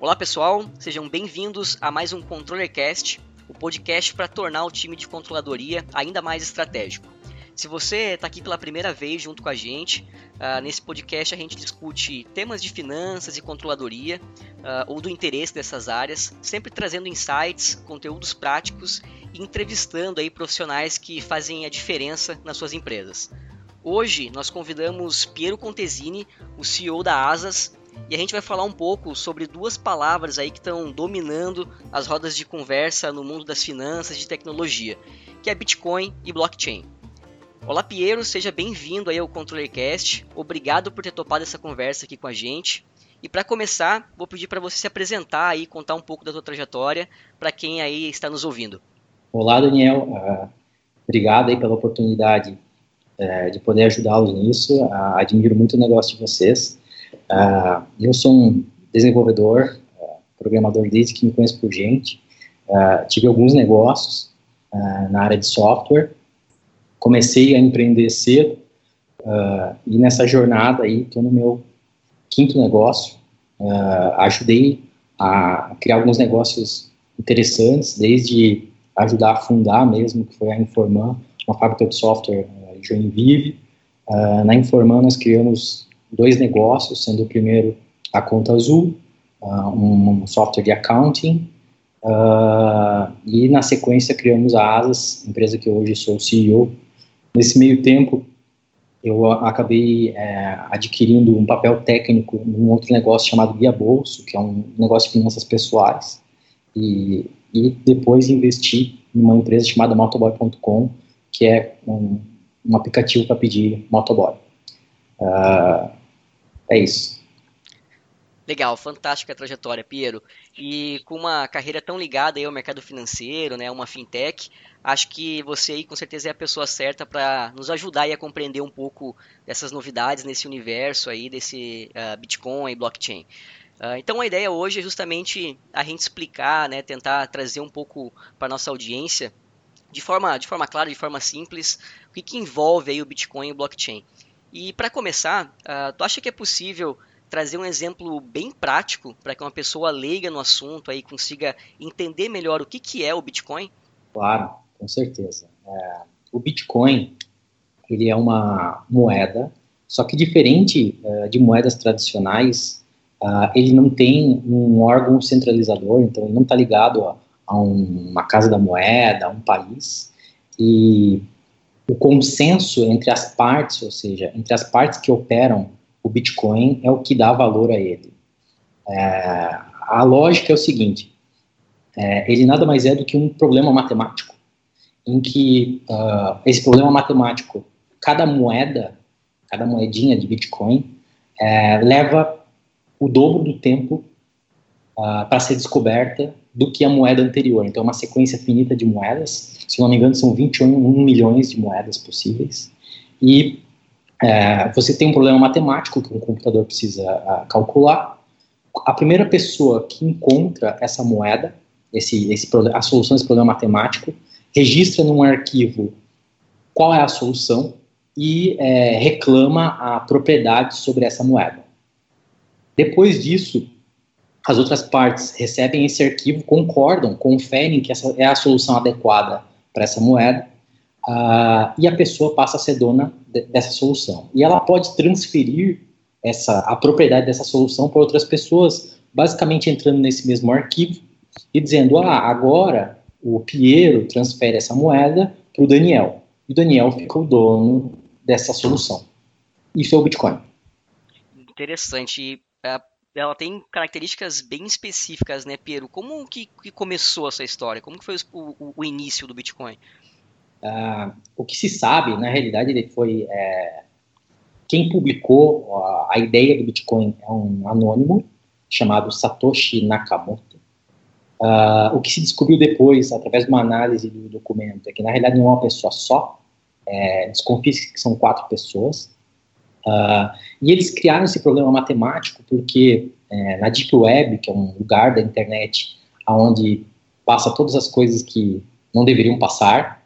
Olá pessoal, sejam bem-vindos a mais um ControllerCast, o podcast para tornar o time de controladoria ainda mais estratégico. Se você está aqui pela primeira vez junto com a gente, uh, nesse podcast a gente discute temas de finanças e controladoria uh, ou do interesse dessas áreas, sempre trazendo insights, conteúdos práticos e entrevistando aí profissionais que fazem a diferença nas suas empresas. Hoje nós convidamos Piero Contesini, o CEO da Asas, e a gente vai falar um pouco sobre duas palavras aí que estão dominando as rodas de conversa no mundo das finanças e de tecnologia, que é Bitcoin e blockchain. Olá Piero, seja bem-vindo aí ao ControllerCast. Obrigado por ter topado essa conversa aqui com a gente. E para começar, vou pedir para você se apresentar e contar um pouco da sua trajetória para quem aí está nos ouvindo. Olá Daniel, uh, obrigado aí pela oportunidade uh, de poder ajudá-los nisso. Uh, admiro muito o negócio de vocês. Uh, eu sou um desenvolvedor, uh, programador desde que me conheço por gente. Uh, tive alguns negócios na área de software. Comecei a empreender cedo e nessa jornada aí estou no meu quinto negócio. ajudei a criar alguns negócios interessantes, desde ajudar a fundar mesmo, que foi a Informan, uma fábrica de software em Joinville. na Informan nós criamos dois negócios, sendo o primeiro a Conta Azul, uh, um, software de accounting, uh, e na sequência criamos a Asas, empresa que hoje sou CEO. Nesse meio tempo, eu acabei é, adquirindo um papel técnico num outro negócio chamado Via Bolso, que é um negócio de finanças pessoais, e, e depois investi numa empresa chamada motoboy.com, que é um, um aplicativo para pedir motoboy. Uh, é isso. Legal, fantástica trajetória, Piero. E com uma carreira tão ligada ao mercado financeiro, né, uma fintech, acho que você aí com certeza é a pessoa certa para nos ajudar a compreender um pouco dessas novidades nesse universo aí desse uh, Bitcoin e blockchain. Uh, então a ideia hoje é justamente a gente explicar, né, tentar trazer um pouco para nossa audiência de forma, de forma clara, de forma simples, o que, que envolve aí o Bitcoin e o blockchain. E para começar, uh, tu acha que é possível trazer um exemplo bem prático para que uma pessoa leiga no assunto aí consiga entender melhor o que, que é o Bitcoin? Claro, com certeza. É, o Bitcoin ele é uma moeda, só que diferente uh, de moedas tradicionais, uh, ele não tem um órgão centralizador, então ele não está ligado a, a um, uma casa da moeda, a um país. E o consenso entre as partes, ou seja, entre as partes que operam o Bitcoin, é o que dá valor a ele. É, a lógica é o seguinte: é, ele nada mais é do que um problema matemático, em que uh, esse problema matemático, cada moeda, cada moedinha de Bitcoin, é, leva o dobro do tempo uh, para ser descoberta do que a moeda anterior. Então, é uma sequência finita de moedas. Se não me engano, são 21 milhões de moedas possíveis. E é, você tem um problema matemático que um computador precisa uh, calcular. A primeira pessoa que encontra essa moeda, esse, esse, a solução desse problema matemático, registra num arquivo qual é a solução e é, reclama a propriedade sobre essa moeda. Depois disso, as outras partes recebem esse arquivo, concordam, conferem que essa é a solução adequada para essa moeda, uh, e a pessoa passa a ser dona de, dessa solução. E ela pode transferir essa, a propriedade dessa solução para outras pessoas, basicamente entrando nesse mesmo arquivo e dizendo: ah, agora o Piero transfere essa moeda para o Daniel. E o Daniel fica o dono dessa solução. Isso é o Bitcoin. Interessante. Uh, ela tem características bem específicas, né, Piero? Como que, que começou essa história? Como que foi o, o, o início do Bitcoin? Uh, o que se sabe, na realidade, ele foi é, quem publicou a, a, ideia do Bitcoin é um anônimo chamado Satoshi Nakamoto. Uh, o que se descobriu depois, através de uma análise do documento, é que na realidade não é uma pessoa só. É, desconfia que são quatro pessoas. Uh, e eles criaram esse problema matemático porque é, na Deep Web, que é um lugar da internet onde passa todas as coisas que não deveriam passar,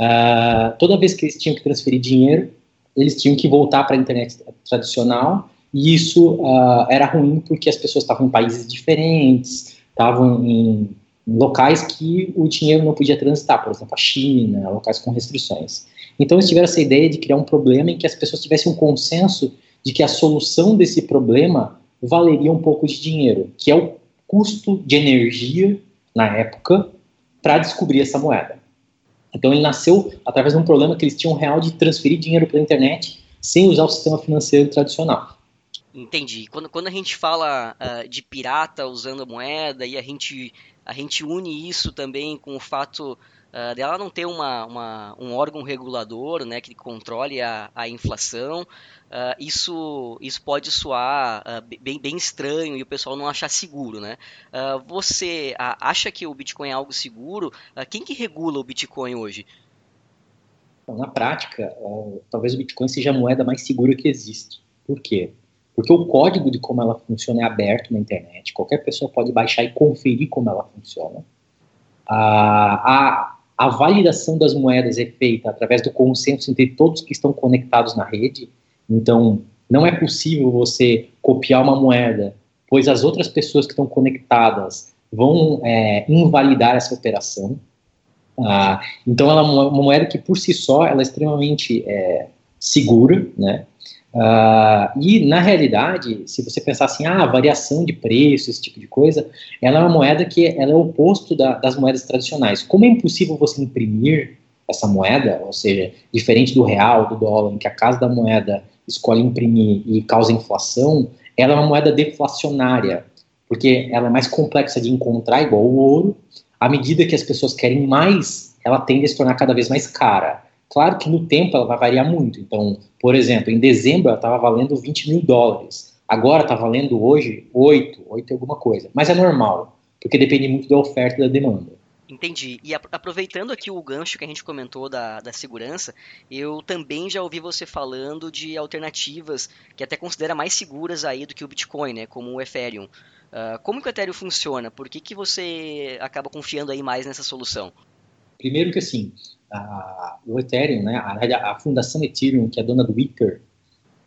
uh, toda vez que eles tinham que transferir dinheiro, eles tinham que voltar para a internet tradicional e isso uh, era ruim porque as pessoas estavam em países diferentes, estavam em locais que o dinheiro não podia transitar, por exemplo, a China, locais com restrições. Então eles tiveram essa ideia de criar um problema em que as pessoas tivessem um consenso de que a solução desse problema valeria um pouco de dinheiro, que é o custo de energia na época para descobrir essa moeda. Então ele nasceu através de um problema que eles tinham real de transferir dinheiro pela internet sem usar o sistema financeiro tradicional. Entendi. Quando, quando a gente fala uh, de pirata usando moeda e a gente, a gente une isso também com o fato uh, dela não ter uma, uma, um órgão regulador né, que controle a, a inflação, uh, isso, isso pode soar bem, bem estranho e o pessoal não achar seguro. Né? você acha que o Bitcoin é algo seguro? quem que regula o Bitcoin hoje? Na prática, talvez o Bitcoin seja a moeda mais segura que existe. Por quê? Porque o código de como ela funciona é aberto na internet, qualquer pessoa pode baixar e conferir como ela funciona. A, a validação das moedas é feita através do consenso entre todos que estão conectados na rede. Então, não é possível você copiar uma moeda, pois as outras pessoas que estão conectadas vão é, invalidar essa operação. Ah, então, ela é uma moeda que, por si só, ela é extremamente é, segura, né? Uh, e, na realidade, se você pensar assim, ah, variação de preço, esse tipo de coisa, ela é uma moeda que ela é o oposto da, das moedas tradicionais. Como é impossível você imprimir essa moeda, ou seja, diferente do real, do dólar, em que a casa da moeda escolhe imprimir e causa inflação, ela é uma moeda deflacionária, porque ela é mais complexa de encontrar, igual o ouro. À medida que as pessoas querem mais, ela tende a se tornar cada vez mais cara. Claro que no tempo ela vai variar muito. Então, por exemplo, em dezembro ela estava valendo 20 mil dólares. Agora está valendo hoje 8, 8 e alguma coisa. Mas é normal, porque depende muito da oferta e da demanda. Entendi. E aproveitando aqui o gancho que a gente comentou da, da segurança, eu também já ouvi você falando de alternativas que até considera mais seguras aí do que o Bitcoin, né? Como o Ethereum. Uh, como que o Ethereum funciona? Por que, que você acaba confiando aí mais nessa solução? Primeiro que assim, o Ethereum, né, a, a, fundação Ethereum, que é dona do Ether,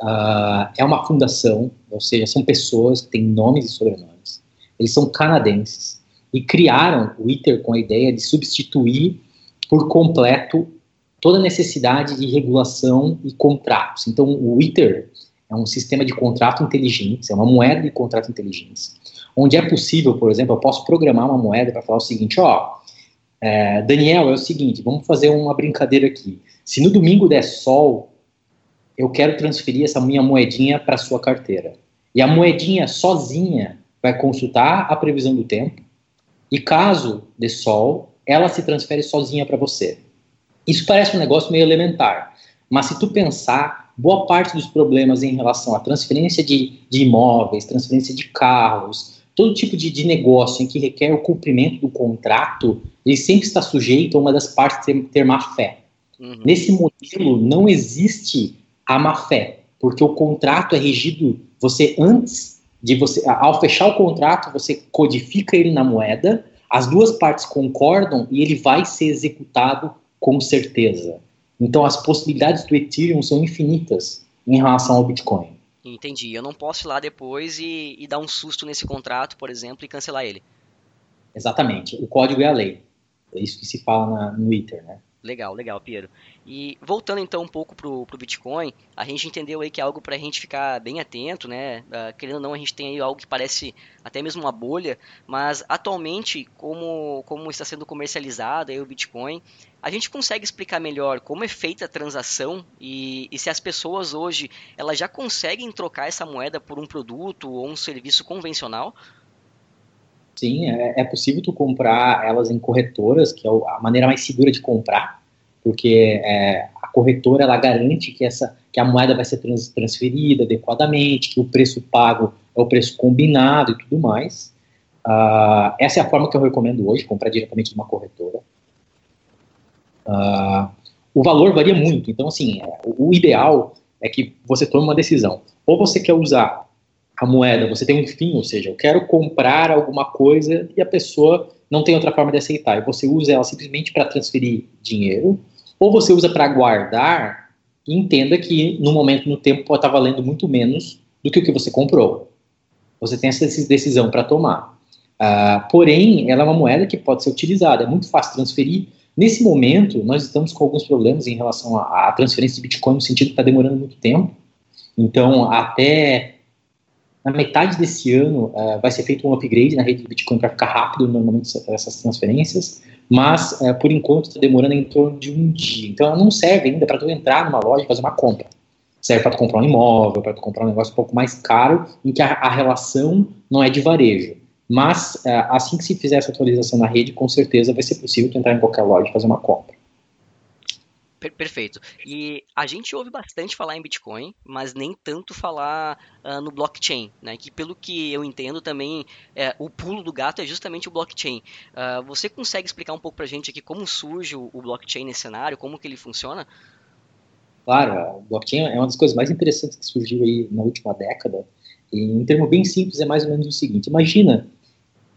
uh, é uma fundação, ou seja, são pessoas que têm nomes e sobrenomes. Eles são canadenses e criaram o Ether com a ideia de substituir por completo toda a necessidade de regulação e contratos. Então, o Ether é um sistema de contrato inteligente, é uma moeda de contrato inteligente, onde é possível, por exemplo, eu posso programar uma moeda para falar o seguinte, ó, é, Daniel, é o seguinte, vamos fazer uma brincadeira aqui. Se no domingo der sol, eu quero transferir essa minha moedinha para sua carteira. E a moedinha sozinha vai consultar a previsão do tempo. E caso dê sol, ela se transfere sozinha para você. Isso parece um negócio meio elementar, mas se tu pensar, boa parte dos problemas em relação à transferência de, de imóveis, transferência de carros, todo tipo de, de negócio em que requer o cumprimento do contrato, ele sempre está sujeito a uma das partes ter, ter má fé. Uhum. Nesse modelo não existe a má fé, porque o contrato é regido, você antes de você, ao fechar o contrato, você codifica ele na moeda, as duas partes concordam e ele vai ser executado com certeza. Então as possibilidades do Ethereum são infinitas em relação ao Bitcoin. Entendi. Eu não posso ir lá depois e, e dar um susto nesse contrato, por exemplo, e cancelar ele. Exatamente. O código é a lei. É isso que se fala na, no Ether, né? Legal, legal, Piero. E voltando então um pouco pro, pro Bitcoin, a gente entendeu aí que é algo para a gente ficar bem atento, né? Uh, querendo ou não, a gente tem aí algo que parece até mesmo uma bolha, mas atualmente, como, como está sendo comercializado aí o Bitcoin, a gente consegue explicar melhor como é feita a transação e, e se as pessoas hoje elas já conseguem trocar essa moeda por um produto ou um serviço convencional? Sim, é, é possível tu comprar elas em corretoras, que é a maneira mais segura de comprar, porque é, a corretora ela garante que essa que a moeda vai ser trans, transferida adequadamente, que o preço pago é o preço combinado e tudo mais. Uh, essa é a forma que eu recomendo hoje, comprar diretamente numa corretora. Uh, o valor varia muito, então assim, é, o ideal é que você tome uma decisão. Ou você quer usar a moeda, você tem um fim, ou seja, eu quero comprar alguma coisa e a pessoa não tem outra forma de aceitar. E você usa ela simplesmente para transferir dinheiro, ou você usa para guardar e entenda que no momento, no tempo, pode estar valendo muito menos do que o que você comprou. Você tem essa decisão para tomar. Uh, porém, ela é uma moeda que pode ser utilizada, é muito fácil transferir. Nesse momento, nós estamos com alguns problemas em relação à transferência de Bitcoin, no sentido que está demorando muito tempo. Então, até na metade desse ano uh, vai ser feito um upgrade na rede do Bitcoin para ficar rápido normalmente essas transferências, mas uh, por enquanto está demorando em torno de um dia. Então ela não serve ainda para tu entrar numa loja e fazer uma compra. Serve para tu comprar um imóvel, para tu comprar um negócio um pouco mais caro, em que a, a relação não é de varejo. Mas uh, assim que se fizer essa atualização na rede, com certeza vai ser possível tu entrar em qualquer loja e fazer uma compra. Per perfeito. E a gente ouve bastante falar em Bitcoin, mas nem tanto falar uh, no blockchain, né? Que pelo que eu entendo também, é, o pulo do gato é justamente o blockchain. Uh, você consegue explicar um pouco para a gente aqui como surge o, o, blockchain nesse cenário, como que ele funciona? Claro, o blockchain é uma das coisas mais interessantes que surgiu aí na última década. E, em termos bem simples, é mais ou menos o seguinte: imagina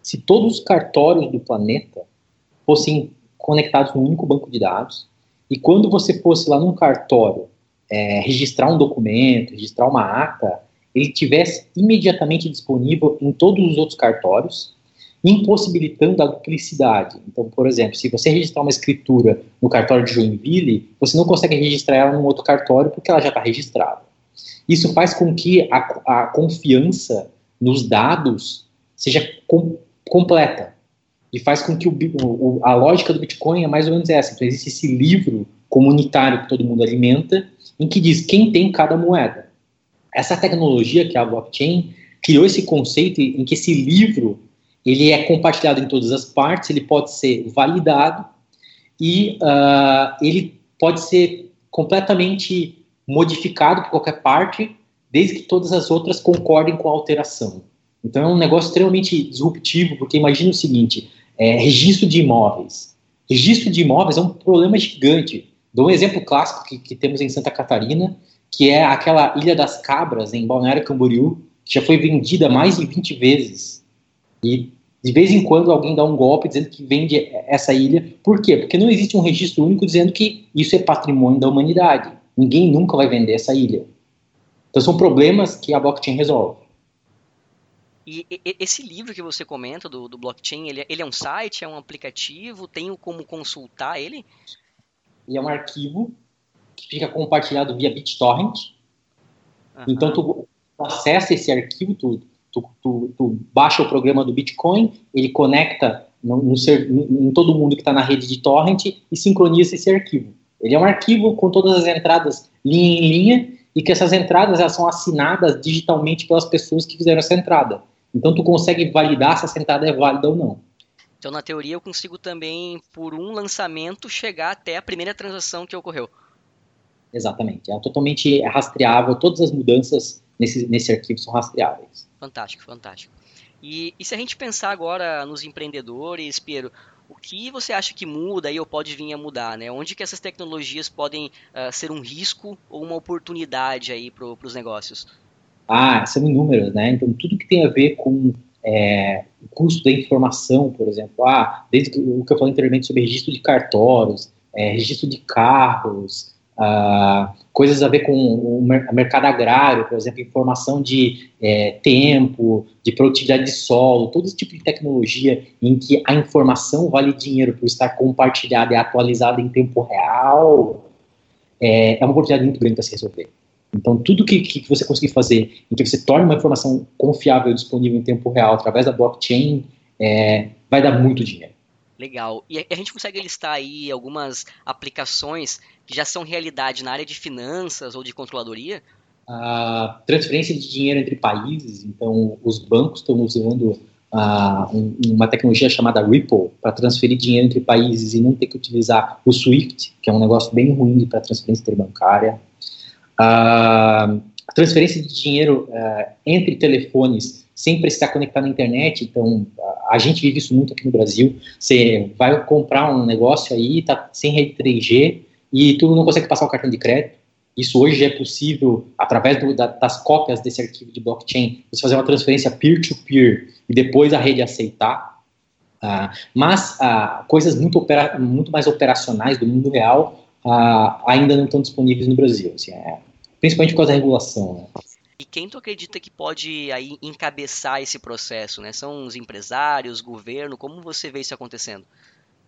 se todos os cartórios do planeta fossem conectados num único banco de dados e quando você fosse lá num cartório é, registrar um documento, registrar uma ata, ele tivesse imediatamente disponível em todos os outros cartórios, impossibilitando a duplicidade. Então, por exemplo, se você registrar uma escritura no cartório de Joinville, você não consegue registrar ela num outro cartório porque ela já está registrada. Isso faz com que a, a confiança nos dados seja com, completa e faz com que o, o, a lógica do Bitcoin é mais ou menos essa. Então, existe esse livro comunitário que todo mundo alimenta, em que diz quem tem cada moeda. Essa tecnologia, que é a blockchain, criou esse conceito em que esse livro ele é compartilhado em todas as partes, ele pode ser validado e uh, ele pode ser completamente modificado por qualquer parte, desde que todas as outras concordem com a alteração. Então é um negócio extremamente disruptivo, porque imagine o seguinte: é, registro de imóveis. Registro de imóveis é um problema gigante. Dou um exemplo clássico que, que temos em Santa Catarina, que é aquela Ilha das Cabras, em Balneário Camboriú, que já foi vendida mais de 20 vezes. E de vez em quando alguém dá um golpe dizendo que vende essa ilha. Por quê? Porque não existe um registro único dizendo que isso é patrimônio da humanidade. Ninguém nunca vai vender essa ilha. Então são problemas que a blockchain resolve. E, e, esse livro que você comenta do, do blockchain, ele, é, ele, é um site, é um aplicativo? Tenho como consultar ele? Ele é um arquivo que fica compartilhado via BitTorrent. Uhum. Então, tu, tu, acessa esse arquivo, tu, tu, tu, tu, baixa o programa do Bitcoin, ele conecta no, no ser, em todo mundo que está na rede de torrent e sincroniza esse arquivo. Ele é um arquivo com todas as entradas linha em linha e que essas entradas elas são assinadas digitalmente pelas pessoas que fizeram essa entrada. Então tu consegue validar se a sentada é válida ou não. Então na teoria eu consigo também por um lançamento chegar até a primeira transação que ocorreu. Exatamente, é totalmente rastreável, todas as mudanças nesse, nesse arquivo são rastreáveis. Fantástico, fantástico. E, e se a gente pensar agora nos empreendedores, Piero, o que você acha que muda aí ou pode vir a mudar, né? Onde que essas tecnologias podem uh, ser um risco ou uma oportunidade aí para os negócios? Ah, são inúmeras, né? Então, tudo que tem a ver com é, o custo da informação, por exemplo, ah, desde o que eu falei anteriormente sobre registro de cartórios, é, registro de carros, ah, coisas a ver com o mercado agrário, por exemplo, informação de é, tempo, de produtividade de solo, todo esse tipo de tecnologia em que a informação vale dinheiro por estar compartilhada e atualizada em tempo real, é, é uma oportunidade muito grande para se resolver. Então, tudo que, que você conseguir fazer em que você torne uma informação confiável e disponível em tempo real através da blockchain, é, vai dar muito dinheiro. Legal. E a gente consegue listar aí algumas aplicações que já são realidade na área de finanças ou de controladoria? A transferência de dinheiro entre países. Então, os bancos estão usando uh, uma tecnologia chamada Ripple para transferir dinheiro entre países e não ter que utilizar o SWIFT, que é um negócio bem ruim para transferência interbancária. A transferência de dinheiro uh, entre telefones sem precisar conectar na internet, então a gente vive isso muito aqui no Brasil. Você vai comprar um negócio aí, tá sem rede 3G e tu não consegue passar o cartão de crédito. Isso hoje é possível através do, da, das cópias desse arquivo de blockchain, você fazer uma transferência peer-to-peer -peer, e depois a rede aceitar. Uh, mas uh, coisas muito, opera, muito mais operacionais do mundo real uh, ainda não estão disponíveis no Brasil, assim, é, principalmente por causa da regulação. Né? E quem tu acredita que pode aí encabeçar esse processo, né? São os empresários, governo, como você vê isso acontecendo?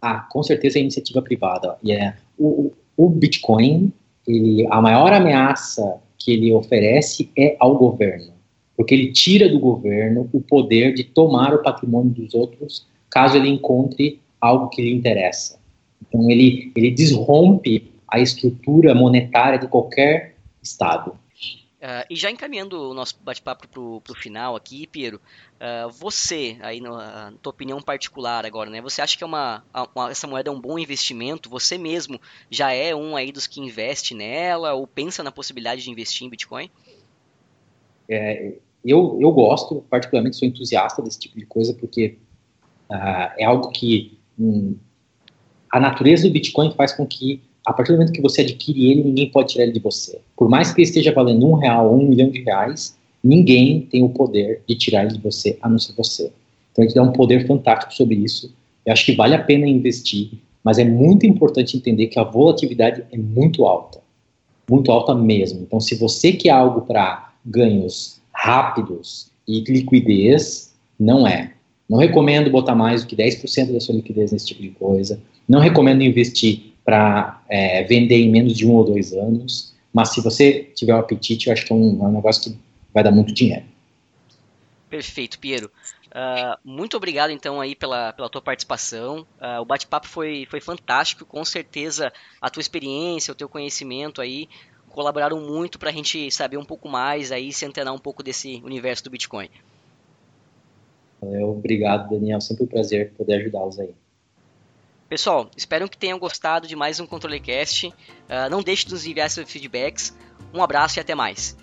Ah, com certeza é iniciativa privada. Yeah. é o, o Bitcoin, ele, a maior ameaça que ele oferece é ao governo, porque ele tira do governo o poder de tomar o patrimônio dos outros, caso ele encontre algo que lhe interessa. Então ele ele desrompe a estrutura monetária de qualquer estado. Uh, e já encaminhando o nosso bate-papo para o final aqui, Piero, uh, você, aí na tua opinião particular agora, né? Você acha que é uma, uma, essa moeda é um bom investimento? Você mesmo já é um aí dos que investe nela ou pensa na possibilidade de investir em Bitcoin? É, eu, eu gosto, particularmente sou entusiasta desse tipo de coisa, porque uh, é algo que hum, a natureza do Bitcoin faz com que a partir do momento que você adquire ele, ninguém pode tirar ele de você. Por mais que ele esteja valendo um real ou um milhão de reais, ninguém tem o poder de tirar ele de você, a não ser você. Então ele dá um poder fantástico sobre isso. Eu acho que vale a pena investir, mas é muito importante entender que a volatilidade é muito alta. Muito alta mesmo. Então, se você quer algo para ganhos rápidos e liquidez, não é. Não recomendo botar mais do que 10% da sua liquidez nesse tipo de coisa. Não recomendo investir para é, vender em menos de um ou dois anos. Mas se você tiver o um apetite, eu acho que é um, é um, negócio que vai dar muito dinheiro. Perfeito, Piero. Uh, muito obrigado então aí pela, pela tua participação. Uh, o bate-papo foi, foi fantástico, com certeza a tua experiência, o teu conhecimento aí colaboraram muito para a gente saber um pouco mais aí, se antenar um pouco desse universo do Bitcoin. Obrigado, Daniel. Sempre um prazer poder ajudá-los aí. Pessoal, espero que tenham gostado de mais um ControleCast. Uh, não deixe de nos enviar seus feedbacks. Um abraço e até mais.